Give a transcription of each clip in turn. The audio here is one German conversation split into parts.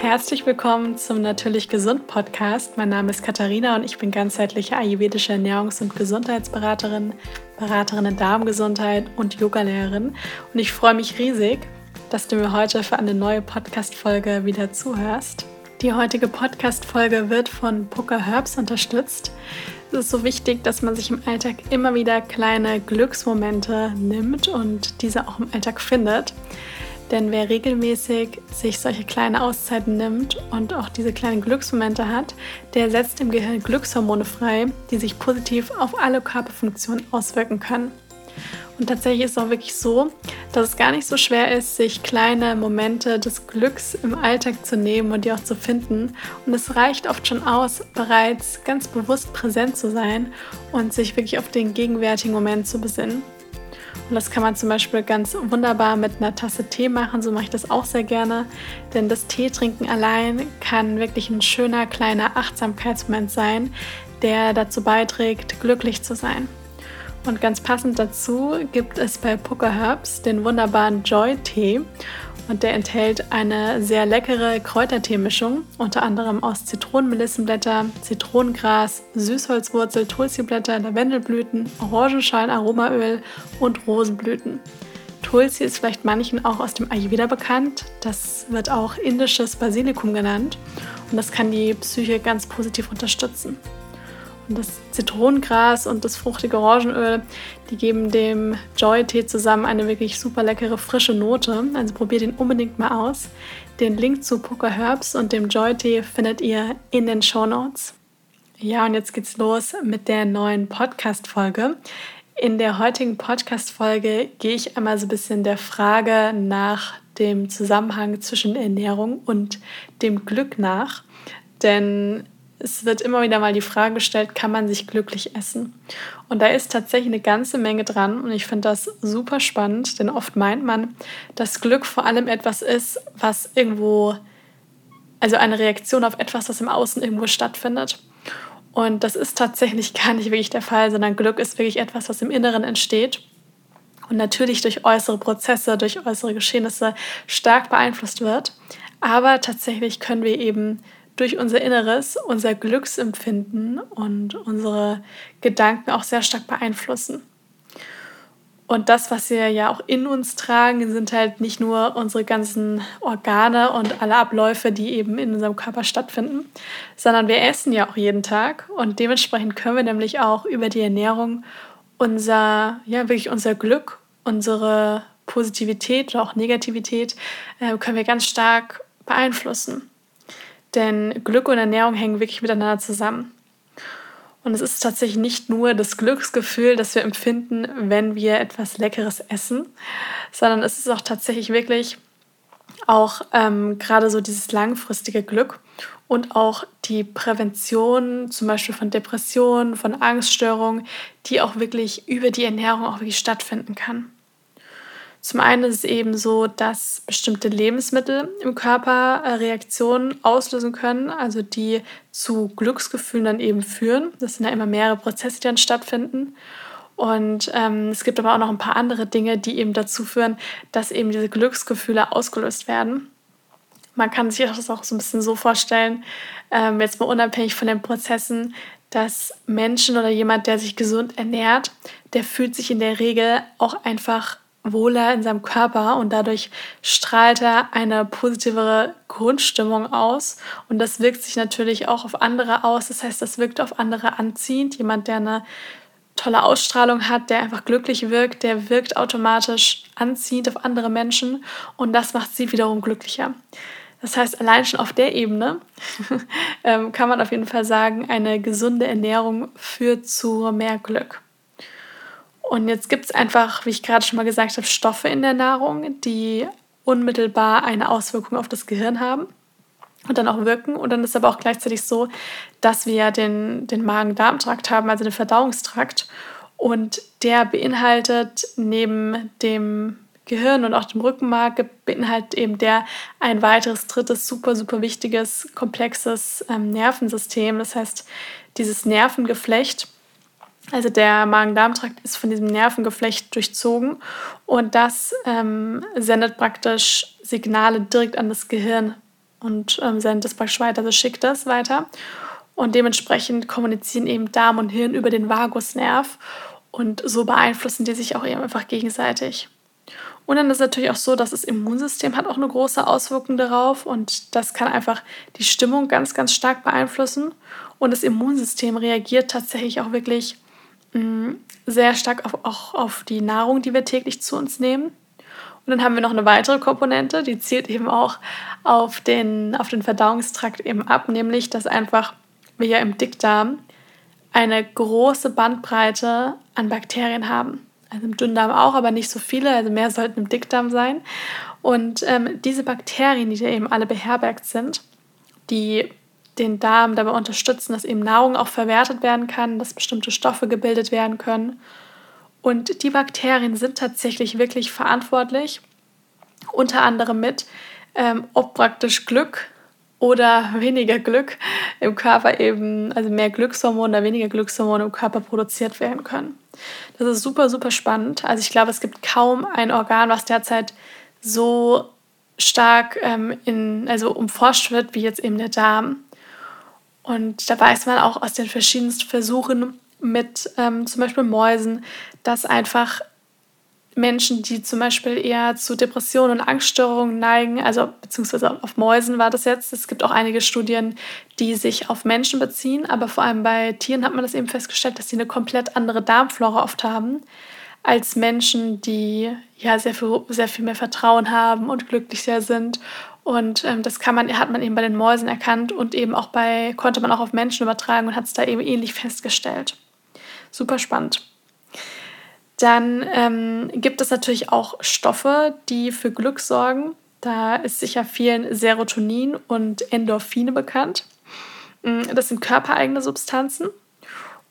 Herzlich willkommen zum Natürlich Gesund Podcast. Mein Name ist Katharina und ich bin ganzheitliche ayurvedische Ernährungs- und Gesundheitsberaterin, Beraterin in Darmgesundheit und Yogalehrerin. Und ich freue mich riesig, dass du mir heute für eine neue Podcast-Folge wieder zuhörst. Die heutige Podcast-Folge wird von Puka Herbs unterstützt. Es ist so wichtig, dass man sich im Alltag immer wieder kleine Glücksmomente nimmt und diese auch im Alltag findet. Denn wer regelmäßig sich solche kleinen Auszeiten nimmt und auch diese kleinen Glücksmomente hat, der setzt im Gehirn Glückshormone frei, die sich positiv auf alle Körperfunktionen auswirken können. Und tatsächlich ist es auch wirklich so, dass es gar nicht so schwer ist, sich kleine Momente des Glücks im Alltag zu nehmen und die auch zu finden. Und es reicht oft schon aus, bereits ganz bewusst präsent zu sein und sich wirklich auf den gegenwärtigen Moment zu besinnen. Und das kann man zum Beispiel ganz wunderbar mit einer Tasse Tee machen. So mache ich das auch sehr gerne. Denn das Teetrinken allein kann wirklich ein schöner kleiner Achtsamkeitsmoment sein, der dazu beiträgt, glücklich zu sein. Und ganz passend dazu gibt es bei Puka Herbs den wunderbaren Joy-Tee. Und der enthält eine sehr leckere Kräuterteemischung, unter anderem aus Zitronenmelissenblätter, Zitronengras, Süßholzwurzel, Tulsiblätter, Lavendelblüten, Orangenschalen, Aromaöl und Rosenblüten. Tulsi ist vielleicht manchen auch aus dem Ayurveda bekannt. Das wird auch indisches Basilikum genannt und das kann die Psyche ganz positiv unterstützen. Das Zitronengras und das fruchtige Orangenöl, die geben dem Joy-Tee zusammen eine wirklich super leckere frische Note. Also probiert ihn unbedingt mal aus. Den Link zu Poker Herbs und dem Joy-Tee findet ihr in den Show Notes. Ja, und jetzt geht's los mit der neuen Podcast-Folge. In der heutigen Podcast-Folge gehe ich einmal so ein bisschen der Frage nach dem Zusammenhang zwischen Ernährung und dem Glück nach. Denn es wird immer wieder mal die Frage gestellt, kann man sich glücklich essen? Und da ist tatsächlich eine ganze Menge dran und ich finde das super spannend, denn oft meint man, dass Glück vor allem etwas ist, was irgendwo, also eine Reaktion auf etwas, was im Außen irgendwo stattfindet. Und das ist tatsächlich gar nicht wirklich der Fall, sondern Glück ist wirklich etwas, was im Inneren entsteht und natürlich durch äußere Prozesse, durch äußere Geschehnisse stark beeinflusst wird. Aber tatsächlich können wir eben durch unser Inneres unser Glücksempfinden und unsere Gedanken auch sehr stark beeinflussen. Und das, was wir ja auch in uns tragen, sind halt nicht nur unsere ganzen Organe und alle Abläufe, die eben in unserem Körper stattfinden, sondern wir essen ja auch jeden Tag. Und dementsprechend können wir nämlich auch über die Ernährung unser, ja, wirklich unser Glück, unsere Positivität oder auch Negativität, äh, können wir ganz stark beeinflussen. Denn Glück und Ernährung hängen wirklich miteinander zusammen. Und es ist tatsächlich nicht nur das Glücksgefühl, das wir empfinden, wenn wir etwas Leckeres essen, sondern es ist auch tatsächlich wirklich auch ähm, gerade so dieses langfristige Glück und auch die Prävention zum Beispiel von Depressionen, von Angststörungen, die auch wirklich über die Ernährung auch wirklich stattfinden kann. Zum einen ist es eben so, dass bestimmte Lebensmittel im Körper äh, Reaktionen auslösen können, also die zu Glücksgefühlen dann eben führen. Das sind ja immer mehrere Prozesse, die dann stattfinden. Und ähm, es gibt aber auch noch ein paar andere Dinge, die eben dazu führen, dass eben diese Glücksgefühle ausgelöst werden. Man kann sich das auch so ein bisschen so vorstellen, ähm, jetzt mal unabhängig von den Prozessen, dass Menschen oder jemand, der sich gesund ernährt, der fühlt sich in der Regel auch einfach wohler in seinem Körper und dadurch strahlt er eine positivere Grundstimmung aus und das wirkt sich natürlich auch auf andere aus. Das heißt, das wirkt auf andere anziehend. Jemand, der eine tolle Ausstrahlung hat, der einfach glücklich wirkt, der wirkt automatisch anziehend auf andere Menschen und das macht sie wiederum glücklicher. Das heißt, allein schon auf der Ebene ähm, kann man auf jeden Fall sagen, eine gesunde Ernährung führt zu mehr Glück. Und jetzt gibt es einfach, wie ich gerade schon mal gesagt habe, Stoffe in der Nahrung, die unmittelbar eine Auswirkung auf das Gehirn haben und dann auch wirken. Und dann ist aber auch gleichzeitig so, dass wir den, den Magen-Darm-Trakt haben, also den Verdauungstrakt. Und der beinhaltet neben dem Gehirn und auch dem Rückenmark, beinhaltet eben der ein weiteres, drittes, super, super wichtiges, komplexes ähm, Nervensystem. Das heißt, dieses Nervengeflecht also der Magen-Darm-Trakt ist von diesem Nervengeflecht durchzogen und das ähm, sendet praktisch Signale direkt an das Gehirn und ähm, sendet es praktisch weiter, also schickt das weiter. Und dementsprechend kommunizieren eben Darm und Hirn über den Vagusnerv und so beeinflussen die sich auch eben einfach gegenseitig. Und dann ist es natürlich auch so, dass das Immunsystem hat auch eine große Auswirkung darauf und das kann einfach die Stimmung ganz, ganz stark beeinflussen. Und das Immunsystem reagiert tatsächlich auch wirklich sehr stark auf, auch auf die Nahrung, die wir täglich zu uns nehmen. Und dann haben wir noch eine weitere Komponente, die zielt eben auch auf den, auf den Verdauungstrakt eben ab, nämlich dass einfach wir ja im Dickdarm eine große Bandbreite an Bakterien haben. Also im Dünndarm auch, aber nicht so viele, also mehr sollten im Dickdarm sein. Und ähm, diese Bakterien, die da eben alle beherbergt sind, die den Darm dabei unterstützen, dass eben Nahrung auch verwertet werden kann, dass bestimmte Stoffe gebildet werden können. Und die Bakterien sind tatsächlich wirklich verantwortlich, unter anderem mit, ähm, ob praktisch Glück oder weniger Glück im Körper eben, also mehr Glückshormone oder weniger Glückshormone im Körper produziert werden können. Das ist super, super spannend. Also ich glaube, es gibt kaum ein Organ, was derzeit so stark ähm, in, also umforscht wird, wie jetzt eben der Darm. Und da weiß man auch aus den verschiedensten Versuchen mit ähm, zum Beispiel Mäusen, dass einfach Menschen, die zum Beispiel eher zu Depressionen und Angststörungen neigen, also beziehungsweise auf Mäusen war das jetzt. Es gibt auch einige Studien, die sich auf Menschen beziehen, aber vor allem bei Tieren hat man das eben festgestellt, dass sie eine komplett andere Darmflora oft haben als Menschen, die ja sehr viel, sehr viel mehr Vertrauen haben und glücklicher sind. Und ähm, das kann man, hat man eben bei den Mäusen erkannt und eben auch bei, konnte man auch auf Menschen übertragen und hat es da eben ähnlich festgestellt. Super spannend. Dann ähm, gibt es natürlich auch Stoffe, die für Glück sorgen. Da ist sicher vielen Serotonin und Endorphine bekannt. Mm, das sind körpereigene Substanzen.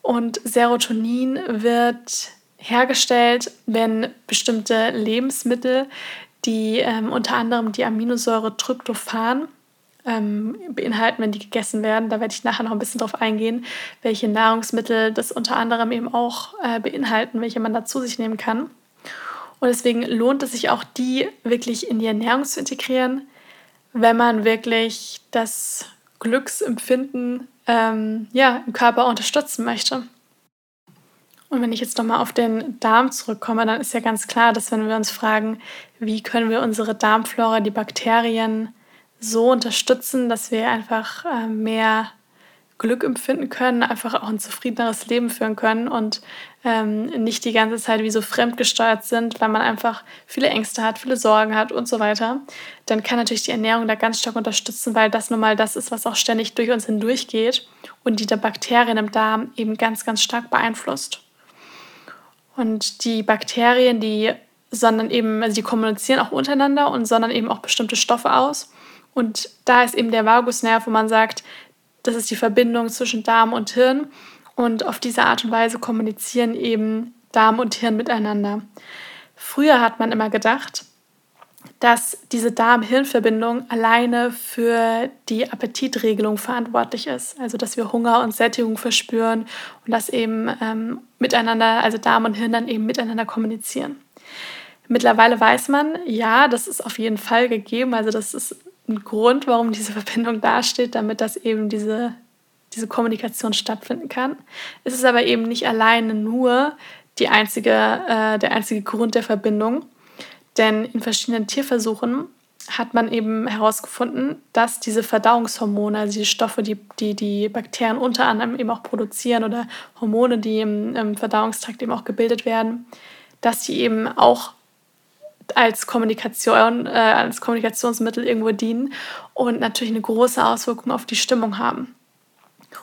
Und Serotonin wird hergestellt, wenn bestimmte Lebensmittel, die ähm, unter anderem die Aminosäure Tryptophan ähm, beinhalten, wenn die gegessen werden. Da werde ich nachher noch ein bisschen drauf eingehen, welche Nahrungsmittel das unter anderem eben auch äh, beinhalten, welche man da zu sich nehmen kann. Und deswegen lohnt es sich auch, die wirklich in die Ernährung zu integrieren, wenn man wirklich das Glücksempfinden ähm, ja, im Körper unterstützen möchte. Und wenn ich jetzt nochmal auf den Darm zurückkomme, dann ist ja ganz klar, dass wenn wir uns fragen, wie können wir unsere Darmflora, die Bakterien so unterstützen, dass wir einfach äh, mehr Glück empfinden können, einfach auch ein zufriedeneres Leben führen können und ähm, nicht die ganze Zeit wie so fremdgesteuert sind, weil man einfach viele Ängste hat, viele Sorgen hat und so weiter, dann kann natürlich die Ernährung da ganz stark unterstützen, weil das nun mal das ist, was auch ständig durch uns hindurchgeht und die der Bakterien im Darm eben ganz, ganz stark beeinflusst. Und die Bakterien, die sondern eben, also die kommunizieren auch untereinander und sondern eben auch bestimmte Stoffe aus. Und da ist eben der Vagusnerv, wo man sagt, das ist die Verbindung zwischen Darm und Hirn. Und auf diese Art und Weise kommunizieren eben Darm und Hirn miteinander. Früher hat man immer gedacht, dass diese Darm-Hirn-Verbindung alleine für die Appetitregelung verantwortlich ist. Also dass wir Hunger und Sättigung verspüren und dass eben ähm, miteinander, also Darm und Hirn dann eben miteinander kommunizieren. Mittlerweile weiß man, ja, das ist auf jeden Fall gegeben. Also das ist ein Grund, warum diese Verbindung dasteht, damit das eben diese, diese Kommunikation stattfinden kann. Es ist aber eben nicht alleine nur die einzige, äh, der einzige Grund der Verbindung, denn in verschiedenen Tierversuchen hat man eben herausgefunden, dass diese Verdauungshormone, also die Stoffe, die, die die Bakterien unter anderem eben auch produzieren oder Hormone, die im, im Verdauungstrakt eben auch gebildet werden, dass die eben auch als Kommunikation, äh, als Kommunikationsmittel irgendwo dienen und natürlich eine große Auswirkung auf die Stimmung haben.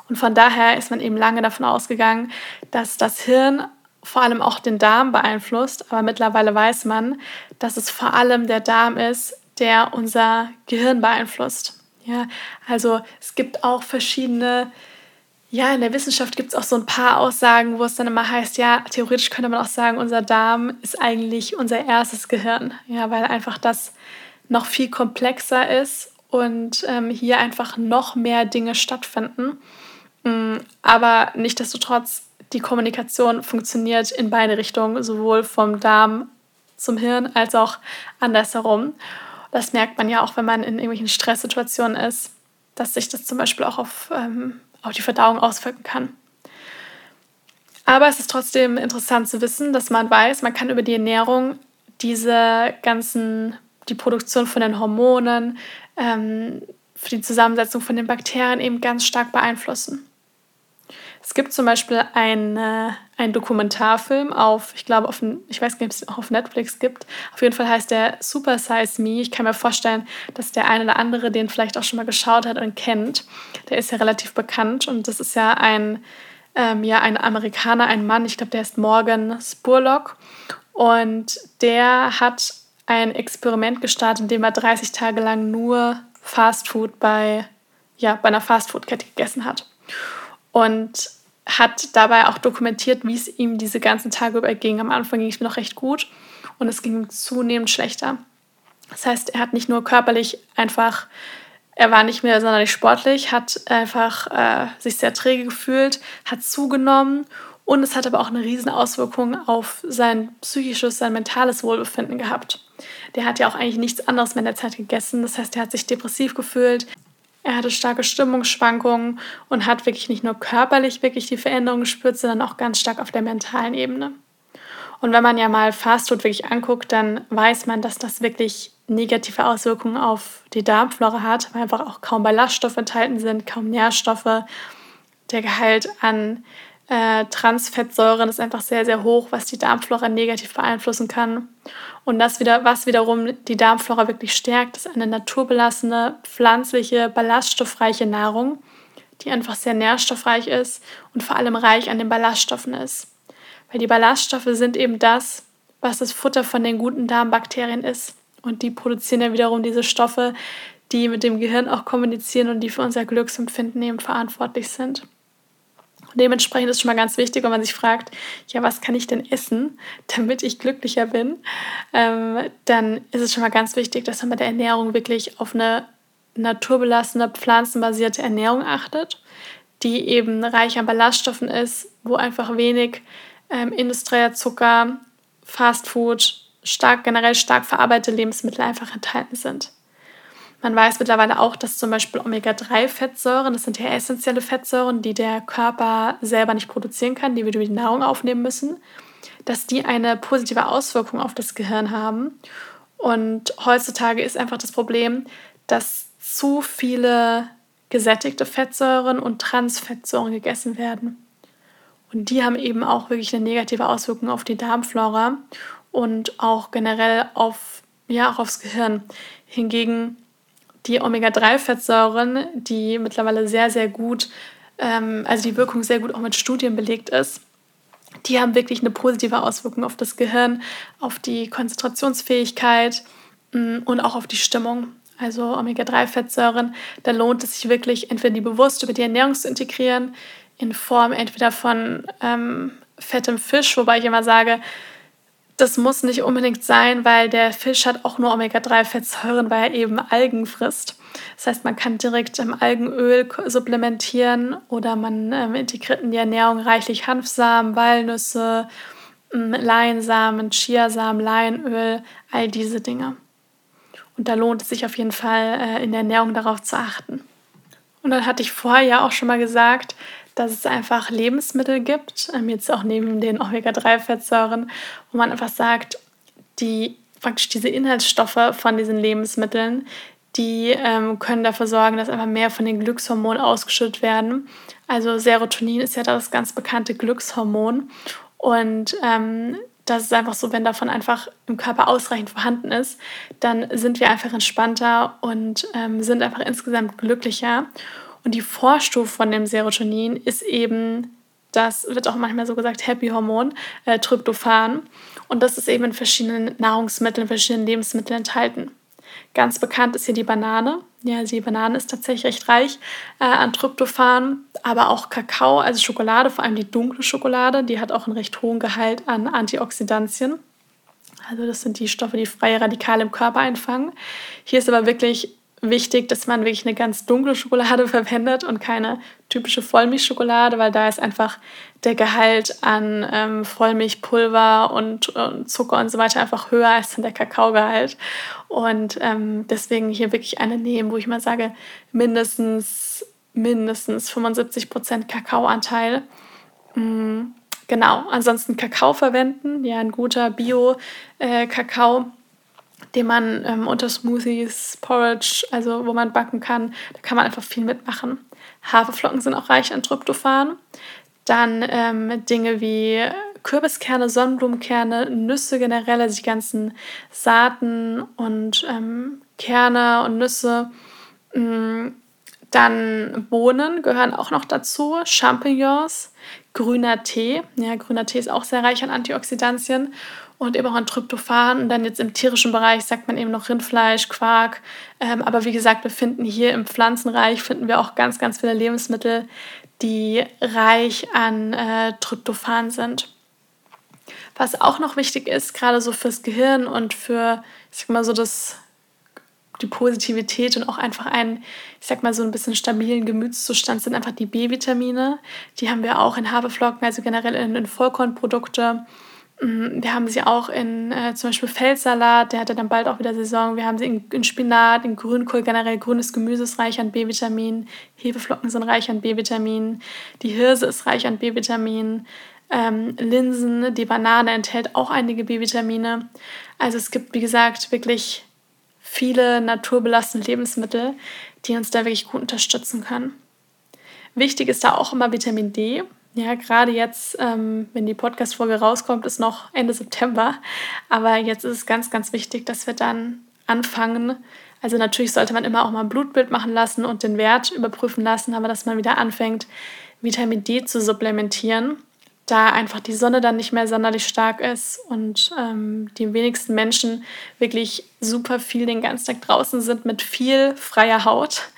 Und von daher ist man eben lange davon ausgegangen, dass das Hirn vor allem auch den Darm beeinflusst. Aber mittlerweile weiß man, dass es vor allem der Darm ist, der unser Gehirn beeinflusst. Ja, also es gibt auch verschiedene ja, in der Wissenschaft gibt es auch so ein paar Aussagen, wo es dann immer heißt, ja, theoretisch könnte man auch sagen, unser Darm ist eigentlich unser erstes Gehirn. Ja, weil einfach das noch viel komplexer ist und ähm, hier einfach noch mehr Dinge stattfinden. Mm, aber nichtsdestotrotz, die Kommunikation funktioniert in beide Richtungen, sowohl vom Darm zum Hirn als auch andersherum. Das merkt man ja auch, wenn man in irgendwelchen Stresssituationen ist, dass sich das zum Beispiel auch auf, ähm, auf die Verdauung auswirken kann. Aber es ist trotzdem interessant zu wissen, dass man weiß, man kann über die Ernährung diese ganzen, die Produktion von den Hormonen, ähm, für die Zusammensetzung von den Bakterien eben ganz stark beeinflussen. Es gibt zum Beispiel einen, einen Dokumentarfilm auf, ich glaube, auf, ich weiß nicht, ob es auch auf Netflix gibt. Auf jeden Fall heißt der Super Size Me. Ich kann mir vorstellen, dass der eine oder andere den vielleicht auch schon mal geschaut hat und kennt. Der ist ja relativ bekannt und das ist ja ein, ähm, ja, ein Amerikaner, ein Mann, ich glaube, der ist Morgan Spurlock. Und der hat ein Experiment gestartet, in dem er 30 Tage lang nur Fastfood bei, ja, bei einer Fastfood-Kette gegessen hat. Und hat dabei auch dokumentiert, wie es ihm diese ganzen Tage über ging. Am Anfang ging es mir noch recht gut und es ging zunehmend schlechter. Das heißt, er hat nicht nur körperlich einfach, er war nicht mehr sonderlich sportlich, hat einfach äh, sich sehr träge gefühlt, hat zugenommen und es hat aber auch eine riesen Auswirkung auf sein psychisches, sein mentales Wohlbefinden gehabt. Der hat ja auch eigentlich nichts anderes mehr in der Zeit gegessen. Das heißt, er hat sich depressiv gefühlt, er hatte starke Stimmungsschwankungen und hat wirklich nicht nur körperlich wirklich die Veränderungen gespürt, sondern auch ganz stark auf der mentalen Ebene. Und wenn man ja mal Fastfood wirklich anguckt, dann weiß man, dass das wirklich negative Auswirkungen auf die Darmflora hat, weil einfach auch kaum Ballaststoffe enthalten sind, kaum Nährstoffe. Der Gehalt an äh, Transfettsäuren ist einfach sehr, sehr hoch, was die Darmflora negativ beeinflussen kann. Und das wieder, was wiederum die Darmflora wirklich stärkt, ist eine naturbelassene, pflanzliche, ballaststoffreiche Nahrung, die einfach sehr nährstoffreich ist und vor allem reich an den Ballaststoffen ist. Weil die Ballaststoffe sind eben das, was das Futter von den guten Darmbakterien ist. Und die produzieren ja wiederum diese Stoffe, die mit dem Gehirn auch kommunizieren und die für unser Glücksempfinden eben verantwortlich sind. Dementsprechend ist schon mal ganz wichtig, wenn man sich fragt, ja, was kann ich denn essen, damit ich glücklicher bin, ähm, dann ist es schon mal ganz wichtig, dass man bei der Ernährung wirklich auf eine naturbelassene, pflanzenbasierte Ernährung achtet, die eben reich an Ballaststoffen ist, wo einfach wenig ähm, industrieller Zucker, Fastfood, stark, generell stark verarbeitete Lebensmittel einfach enthalten sind. Man weiß mittlerweile auch, dass zum Beispiel Omega-3-Fettsäuren, das sind ja essentielle Fettsäuren, die der Körper selber nicht produzieren kann, die wir durch die Nahrung aufnehmen müssen, dass die eine positive Auswirkung auf das Gehirn haben. Und heutzutage ist einfach das Problem, dass zu viele gesättigte Fettsäuren und Transfettsäuren gegessen werden. Und die haben eben auch wirklich eine negative Auswirkung auf die Darmflora und auch generell auf, ja, auch aufs Gehirn. Hingegen die Omega-3-Fettsäuren, die mittlerweile sehr, sehr gut, ähm, also die Wirkung sehr gut auch mit Studien belegt ist, die haben wirklich eine positive Auswirkung auf das Gehirn, auf die Konzentrationsfähigkeit mh, mm, und auch auf die Stimmung. Also Omega-3-Fettsäuren, da lohnt es sich wirklich, entweder die bewusst über die Ernährung zu integrieren, in Form entweder von ähm, fettem Fisch, wobei ich immer sage, das muss nicht unbedingt sein, weil der Fisch hat auch nur Omega-3-Fettsäuren, weil er eben Algen frisst. Das heißt, man kann direkt im Algenöl supplementieren oder man ähm, integriert in die Ernährung reichlich Hanfsamen, Walnüsse, ähm, Leinsamen, Chiasamen, Leinöl, all diese Dinge. Und da lohnt es sich auf jeden Fall äh, in der Ernährung darauf zu achten. Und dann hatte ich vorher ja auch schon mal gesagt, dass es einfach Lebensmittel gibt, ähm, jetzt auch neben den Omega-3-Fettsäuren, wo man einfach sagt, die praktisch diese Inhaltsstoffe von diesen Lebensmitteln, die ähm, können dafür sorgen, dass einfach mehr von den Glückshormonen ausgeschüttet werden. Also Serotonin ist ja das ganz bekannte Glückshormon. Und ähm, das ist einfach so, wenn davon einfach im Körper ausreichend vorhanden ist, dann sind wir einfach entspannter und ähm, sind einfach insgesamt glücklicher. Und die Vorstufe von dem Serotonin ist eben, das wird auch manchmal so gesagt, Happy-Hormon, äh, Tryptophan. Und das ist eben in verschiedenen Nahrungsmitteln, in verschiedenen Lebensmitteln enthalten. Ganz bekannt ist hier die Banane. Ja, die Banane ist tatsächlich recht reich äh, an Tryptophan, aber auch Kakao, also Schokolade, vor allem die dunkle Schokolade, die hat auch einen recht hohen Gehalt an Antioxidantien. Also das sind die Stoffe, die freie Radikale im Körper einfangen. Hier ist aber wirklich wichtig, dass man wirklich eine ganz dunkle Schokolade verwendet und keine typische Vollmilchschokolade, weil da ist einfach der Gehalt an ähm, Vollmilchpulver und, und, Zucker und so weiter einfach höher als der Kakaogehalt. Und ähm, deswegen hier wirklich eine nehmen, wo ich mal sage, mindestens, mindestens 75 Prozent Kakaoanteil. Mhm. Genau, ansonsten Kakao verwenden, ja, ein guter Bio-Kakao. Äh, den man ähm, unter Smoothies, Porridge, also wo man backen kann, da kann man einfach viel mitmachen. Haferflocken sind auch reich an Tryptophan. Dann ähm, Dinge wie Kürbiskerne, Sonnenblumenkerne, Nüsse generell, also die ganzen Saaten und ähm, Kerne und Nüsse. Mm, dann Bohnen gehören auch noch dazu, Champignons, grüner Tee. Ja, grüner Tee ist auch sehr reich an Antioxidantien und eben auch an Tryptophan. Und dann jetzt im tierischen Bereich sagt man eben noch Rindfleisch, Quark. Ähm, aber wie gesagt, wir finden hier im Pflanzenreich finden wir auch ganz, ganz viele Lebensmittel, die reich an äh, Tryptophan sind. Was auch noch wichtig ist, gerade so fürs Gehirn und für, ich sag mal so, das, die Positivität und auch einfach einen, ich sag mal so ein bisschen stabilen Gemütszustand sind einfach die B-Vitamine. Die haben wir auch in Haferflocken, also generell in, in Vollkornprodukte. Mm, wir haben sie auch in äh, zum Beispiel Feldsalat, der hat ja dann bald auch wieder Saison. Wir haben sie in, in Spinat, in Grünkohl, generell grünes Gemüse ist reich an B-Vitamin, Hefeflocken sind reich an B-Vitamin, die Hirse ist reich an B-Vitamin, ähm, Linsen, die Banane enthält auch einige B-Vitamine. Also es gibt, wie gesagt, wirklich viele naturbelassene Lebensmittel, die uns da wirklich gut unterstützen können. Wichtig ist da auch immer Vitamin D. Ja, gerade jetzt, ähm, wenn die Podcast-Folge rauskommt, ist noch Ende September. Aber jetzt ist es ganz, ganz wichtig, dass wir dann anfangen. Also natürlich sollte man immer auch mal ein Blutbild machen lassen und den Wert überprüfen lassen, aber dass man wieder anfängt, Vitamin D zu supplementieren, da einfach die Sonne dann nicht mehr sonderlich stark ist und ähm, die wenigsten Menschen wirklich super viel den ganzen Tag draußen sind mit viel freier Haut.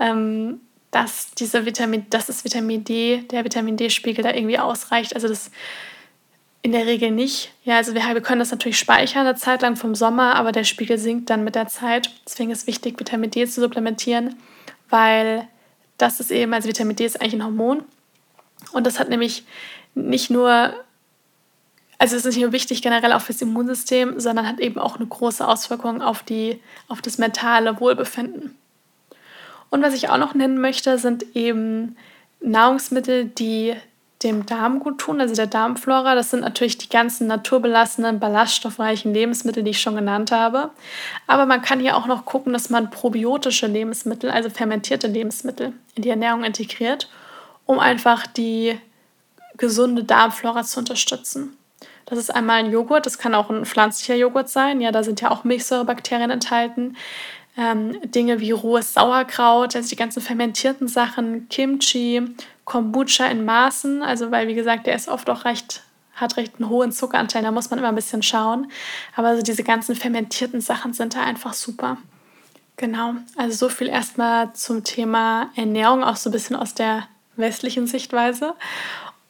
Ähm, dass dieser Vitamin, dass das Vitamin D, der Vitamin D-Spiegel da irgendwie ausreicht. Also das in der Regel nicht. Ja, also wir, wir können das natürlich speichern eine Zeit lang vom Sommer, aber der Spiegel sinkt dann mit der Zeit. Deswegen ist wichtig, Vitamin D zu supplementieren, weil das ist eben, also Vitamin D ist eigentlich ein Hormon. Und das hat nämlich nicht nur, also es ist nicht nur wichtig generell auch fürs Immunsystem, sondern hat eben auch eine große Auswirkung auf, die, auf das mentale Wohlbefinden. Und was ich auch noch nennen möchte, sind eben Nahrungsmittel, die dem Darm gut tun, also der Darmflora. Das sind natürlich die ganzen naturbelassenen, ballaststoffreichen Lebensmittel, die ich schon genannt habe. Aber man kann hier auch noch gucken, dass man probiotische Lebensmittel, also fermentierte Lebensmittel, in die Ernährung integriert, um einfach die gesunde Darmflora zu unterstützen. Das ist einmal ein Joghurt, das kann auch ein pflanzlicher Joghurt sein. Ja, da sind ja auch Milchsäurebakterien enthalten ähm, Dinge wie rohes Sauerkraut, also die ganzen fermentierten Sachen, Kimchi, Kombucha in Maßen, also weil wie gesagt, der ist oft auch recht hat recht einen hohen Zuckeranteil, da muss man immer ein bisschen schauen. Aber also diese ganzen fermentierten Sachen sind da einfach super. Genau, also so viel erstmal zum Thema Ernährung, auch so ein bisschen aus der westlichen Sichtweise.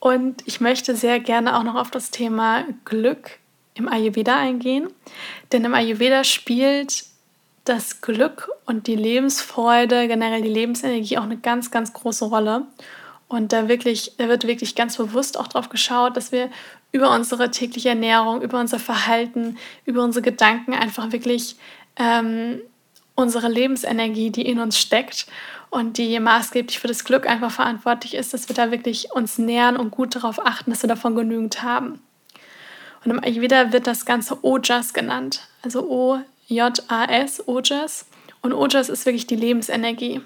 Und ich möchte sehr gerne auch noch auf das Thema Glück im Ayurveda eingehen. Denn im Ayurveda spielt das Glück und die Lebensfreude, generell die Lebensenergie auch eine ganz, ganz große Rolle. Und da wirklich, da wird wirklich ganz bewusst auch darauf geschaut, dass wir über unsere tägliche Ernährung, über unser Verhalten, über unsere Gedanken einfach wirklich ähm, unsere Lebensenergie, die in uns steckt und die maßgeblich für das Glück einfach verantwortlich ist, dass wir da wirklich uns nähern und gut darauf achten, dass wir davon genügend haben. Und im Ayurveda wird das Ganze Ojas genannt. Also O J-A-S, Ojas. Und Ojas ist wirklich die Lebensenergie.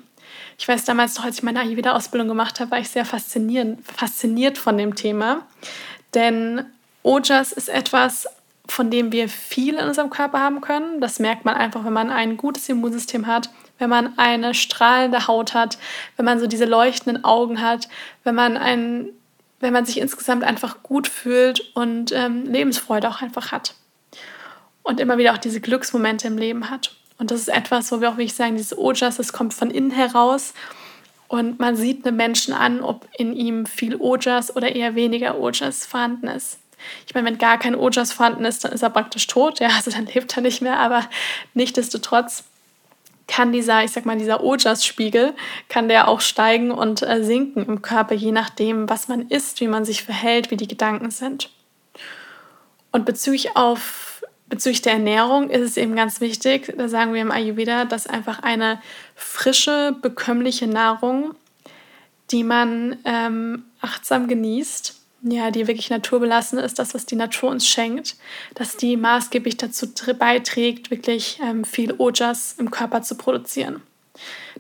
Ich weiß damals noch, als ich meine Ayurveda-Ausbildung gemacht habe, war ich sehr fasziniert von dem Thema. Denn Ojas ist etwas, von dem wir viel in unserem Körper haben können. Das merkt man einfach, wenn man ein gutes Immunsystem hat, wenn man eine strahlende Haut hat, wenn man so diese leuchtenden Augen hat, wenn man ein, wenn man sich insgesamt einfach gut fühlt und ähm, Lebensfreude auch einfach hat und immer wieder auch diese Glücksmomente im Leben hat. Und das ist etwas, wo wir auch wirklich sagen, dieses Ojas, das kommt von innen heraus und man sieht einem Menschen an, ob in ihm viel Ojas oder eher weniger Ojas vorhanden ist. Ich meine, wenn gar kein Ojas vorhanden ist, dann ist er praktisch tot, ja, also dann lebt er nicht mehr, aber nichtsdestotrotz kann dieser, ich sag mal, dieser Ojas-Spiegel, kann der auch steigen und äh, sinken im Körper, je nachdem, was man isst, wie man sich verhält, wie die Gedanken sind. Und bezüglich auf bezüglich der Ernährung ist es eben ganz wichtig, da sagen wir im Ayurveda, dass einfach eine frische, bekömmliche Nahrung, die man ähm, achtsam genießt, ja, die wirklich naturbelassen ist, das, was die Natur uns schenkt, dass die maßgeblich dazu beiträgt, wirklich ähm, viel Ojas im Körper zu produzieren.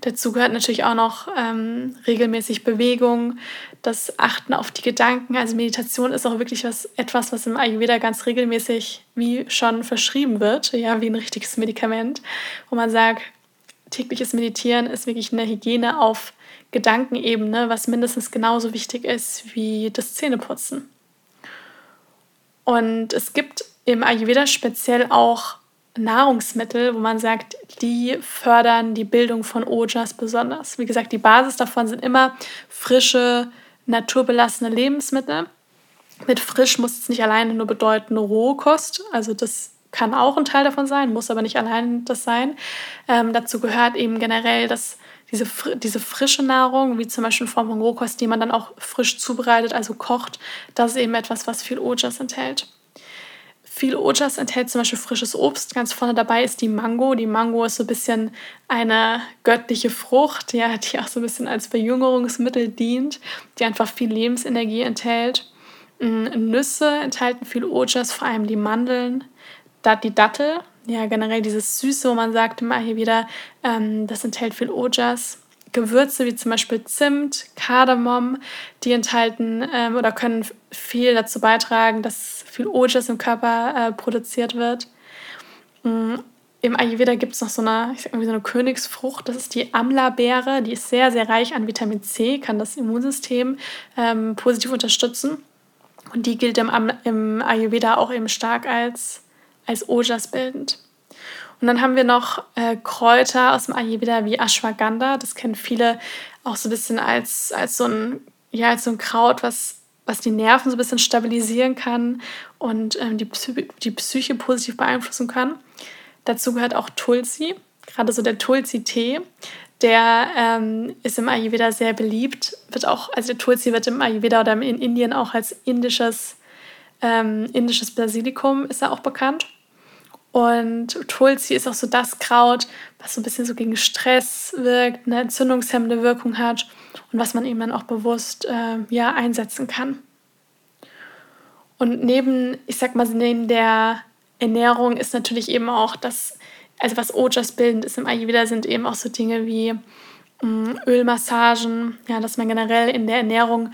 Dazu gehört natürlich auch noch ähm, regelmäßig Bewegung, das Achten auf die Gedanken. Also Meditation ist auch wirklich was, etwas, was im Ayurveda ganz regelmäßig wie schon verschrieben wird, ja, wie ein richtiges Medikament, wo man sagt, tägliches Meditieren ist wirklich eine Hygiene auf Gedankenebene, was mindestens genauso wichtig ist wie das Zähneputzen. Und es gibt im Ayurveda speziell auch Nahrungsmittel, wo man sagt, die fördern die Bildung von Ojas besonders. Wie gesagt, die Basis davon sind immer frische, naturbelassene Lebensmittel. Mit frisch muss es nicht alleine nur bedeuten Rohkost, also das kann auch ein Teil davon sein, muss aber nicht allein das sein. Ähm, dazu gehört eben generell, dass diese, diese frische Nahrung, wie zum Beispiel in Form von Rohkost, die man dann auch frisch zubereitet, also kocht, das ist eben etwas, was viel Ojas enthält. Viel Ojas enthält zum Beispiel frisches Obst. Ganz vorne dabei ist die Mango. Die Mango ist so ein bisschen eine göttliche Frucht, ja, die auch so ein bisschen als Verjüngerungsmittel dient, die einfach viel Lebensenergie enthält. Mm, Nüsse enthalten viel Ojas, vor allem die Mandeln, die Dattel, ja, generell dieses Süße, wo man sagt immer hier wieder, ähm, das enthält viel Ojas. Gewürze wie zum Beispiel Zimt, Kardamom, die enthalten ähm, oder können viel dazu beitragen, dass viel Ojas im Körper äh, produziert wird. Mhm. Im Ayurveda gibt es noch so eine, ich sag mal, so eine Königsfrucht, das ist die Amla-Beere, die ist sehr, sehr reich an Vitamin C, kann das Immunsystem ähm, positiv unterstützen. Und die gilt im, im Ayurveda auch eben stark als, als Ojas bildend. Und dann haben wir noch äh, Kräuter aus dem Ayurveda wie Ashwagandha. Das kennen viele auch so ein bisschen als, als, so, ein, ja, als so ein Kraut, was, was die Nerven so ein bisschen stabilisieren kann und ähm, die, Psy die Psyche positiv beeinflussen kann. Dazu gehört auch Tulsi, gerade so der Tulsi-Tee. Der ähm, ist im Ayurveda sehr beliebt. Wird auch, also der Tulsi wird im Ayurveda oder in Indien auch als indisches, ähm, indisches Basilikum ist er auch bekannt. Und Tulsi ist auch so das Kraut, was so ein bisschen so gegen Stress wirkt, eine entzündungshemmende Wirkung hat und was man eben dann auch bewusst äh, ja, einsetzen kann. Und neben, ich sag mal, neben der Ernährung ist natürlich eben auch das, also was Ojas bildend ist im Ayurveda, sind eben auch so Dinge wie mh, mm, Ölmassagen, ja, dass man generell in der Ernährung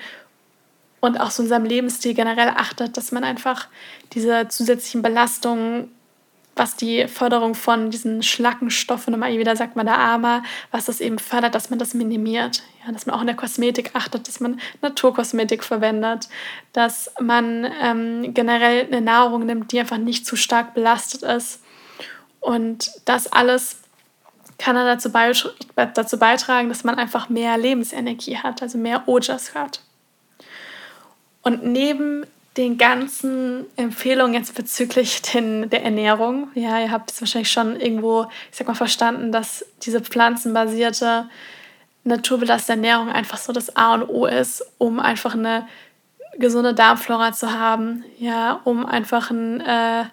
und auch so in seinem Lebensstil generell achtet, dass man einfach diese zusätzlichen Belastungen was die Förderung von diesen Schlackenstoffen, immer wieder sagt man der Ama, was das eben fördert, dass man das minimiert. Ja, dass man auch in der Kosmetik achtet, dass man Naturkosmetik verwendet, dass man ähm, generell eine Nahrung nimmt, die einfach nicht zu stark belastet ist. Und das alles kann dann dazu, dazu beitragen, dass man einfach mehr Lebensenergie hat, also mehr Ojas hat. Und neben den ganzen Empfehlungen jetzt bezüglich den, der Ernährung. Ja, ihr habt es wahrscheinlich schon irgendwo, ich sag mal, verstanden, dass diese pflanzenbasierte, naturbelassene Ernährung einfach so das A und O ist, um einfach eine gesunde Darmflora zu haben, ja, um einfach ein äh,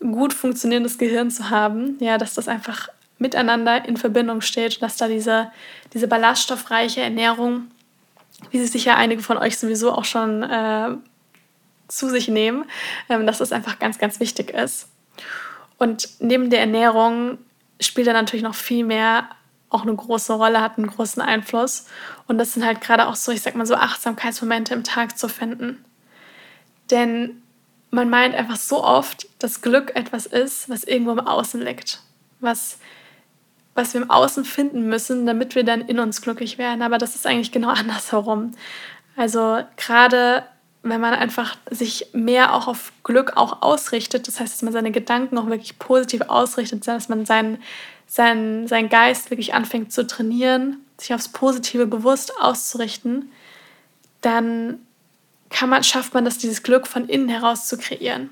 gut funktionierendes Gehirn zu haben, ja, dass das einfach miteinander in Verbindung steht, dass da diese, diese ballaststoffreiche Ernährung, wie sich sicher einige von euch sowieso auch schon äh, zu sich nehmen, ähm, dass das einfach ganz, ganz wichtig ist. Und neben der Ernährung spielt er natürlich noch viel mehr auch eine große Rolle, hat einen großen Einfluss. Und das sind halt gerade auch so, ich sag mal, so Achtsamkeitsmomente im Tag zu finden. Denn man meint einfach so oft, dass Glück etwas ist, was irgendwo im Außen liegt. Was, was wir im Außen finden müssen, damit wir dann in uns glücklich werden. Aber das ist eigentlich genau andersherum. Also gerade wenn man einfach sich mehr auch auf Glück auch ausrichtet, das heißt, dass man seine Gedanken auch wirklich positiv ausrichtet, dass man seinen, seinen, seinen Geist wirklich anfängt zu trainieren, sich aufs Positive bewusst auszurichten, dann kann man, schafft man das, dieses Glück von innen heraus zu kreieren.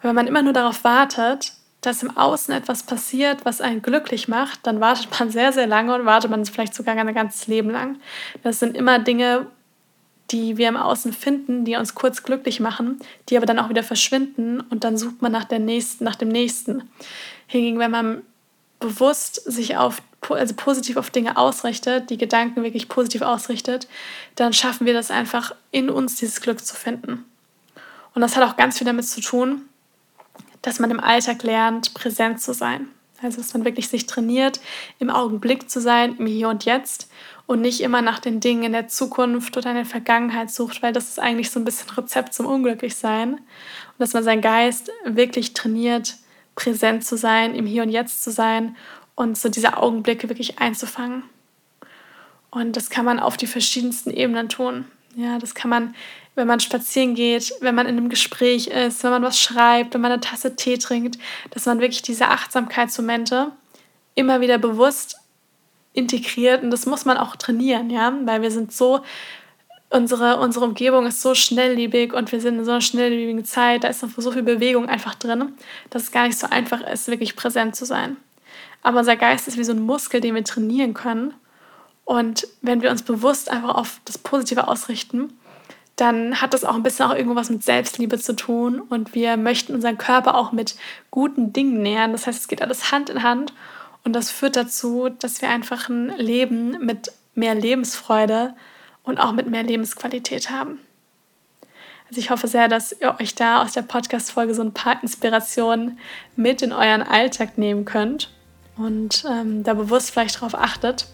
Wenn man immer nur darauf wartet, dass im Außen etwas passiert, was einen glücklich macht, dann wartet man sehr, sehr lange und wartet man vielleicht sogar ein ganzes Leben lang. Das sind immer Dinge, die wir im Außen finden, die uns kurz glücklich machen, die aber dann auch wieder verschwinden und dann sucht man nach, der nächsten, nach dem nächsten. Hingegen, wenn man bewusst sich auf, also positiv auf Dinge ausrichtet, die Gedanken wirklich positiv ausrichtet, dann schaffen wir das einfach in uns, dieses Glück zu finden. Und das hat auch ganz viel damit zu tun, dass man im Alltag lernt, präsent zu sein. Also, dass man wirklich sich trainiert, im Augenblick zu sein, im Hier und Jetzt und nicht immer nach den Dingen in der Zukunft oder in der Vergangenheit sucht, weil das ist eigentlich so ein bisschen Rezept zum Unglücklichsein. Und dass man seinen Geist wirklich trainiert, präsent zu sein, im Hier und Jetzt zu sein und so diese Augenblicke wirklich einzufangen. Und das kann man auf die verschiedensten Ebenen tun. Ja, das kann man, wenn man spazieren geht, wenn man in einem Gespräch ist, wenn man was schreibt, wenn man eine Tasse Tee trinkt, dass man wirklich diese Achtsamkeitsmomente immer wieder bewusst integriert und das muss man auch trainieren, ja, weil wir sind so unsere, unsere Umgebung ist so schnelllebig und wir sind in so einer schnelllebigen Zeit, da ist noch so viel Bewegung einfach drin, dass es gar nicht so einfach ist, wirklich präsent zu sein. Aber unser Geist ist wie so ein Muskel, den wir trainieren können. Und wenn wir uns bewusst einfach auf das Positive ausrichten, dann hat das auch ein bisschen auch irgendwas mit Selbstliebe zu tun und wir möchten unseren Körper auch mit guten Dingen nähern. Das heißt, es geht alles Hand in Hand und das führt dazu, dass wir einfach ein Leben mit mehr Lebensfreude und auch mit mehr Lebensqualität haben. Also ich hoffe sehr, dass ihr euch da aus der Podcast-Folge so ein paar Inspirationen mit in euren Alltag nehmen könnt und ähm, da bewusst vielleicht darauf achtet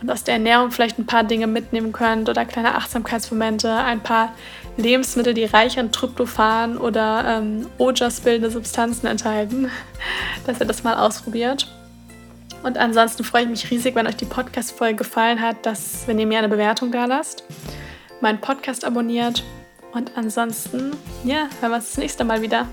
und aus der Ernährung vielleicht ein paar Dinge mitnehmen könnt oder kleine Achtsamkeitsmomente, ein paar Lebensmittel, die reich an Tryptophan oder ähm, Ojas-bildende Substanzen enthalten, dass ihr das mal ausprobiert. Und ansonsten freue ich mich riesig, wenn euch die Podcast-Folge gefallen hat, dass, wenn ihr mir eine Bewertung da lasst, meinen Podcast abonniert. Und ansonsten, ja, hören wir uns das nächste Mal wieder.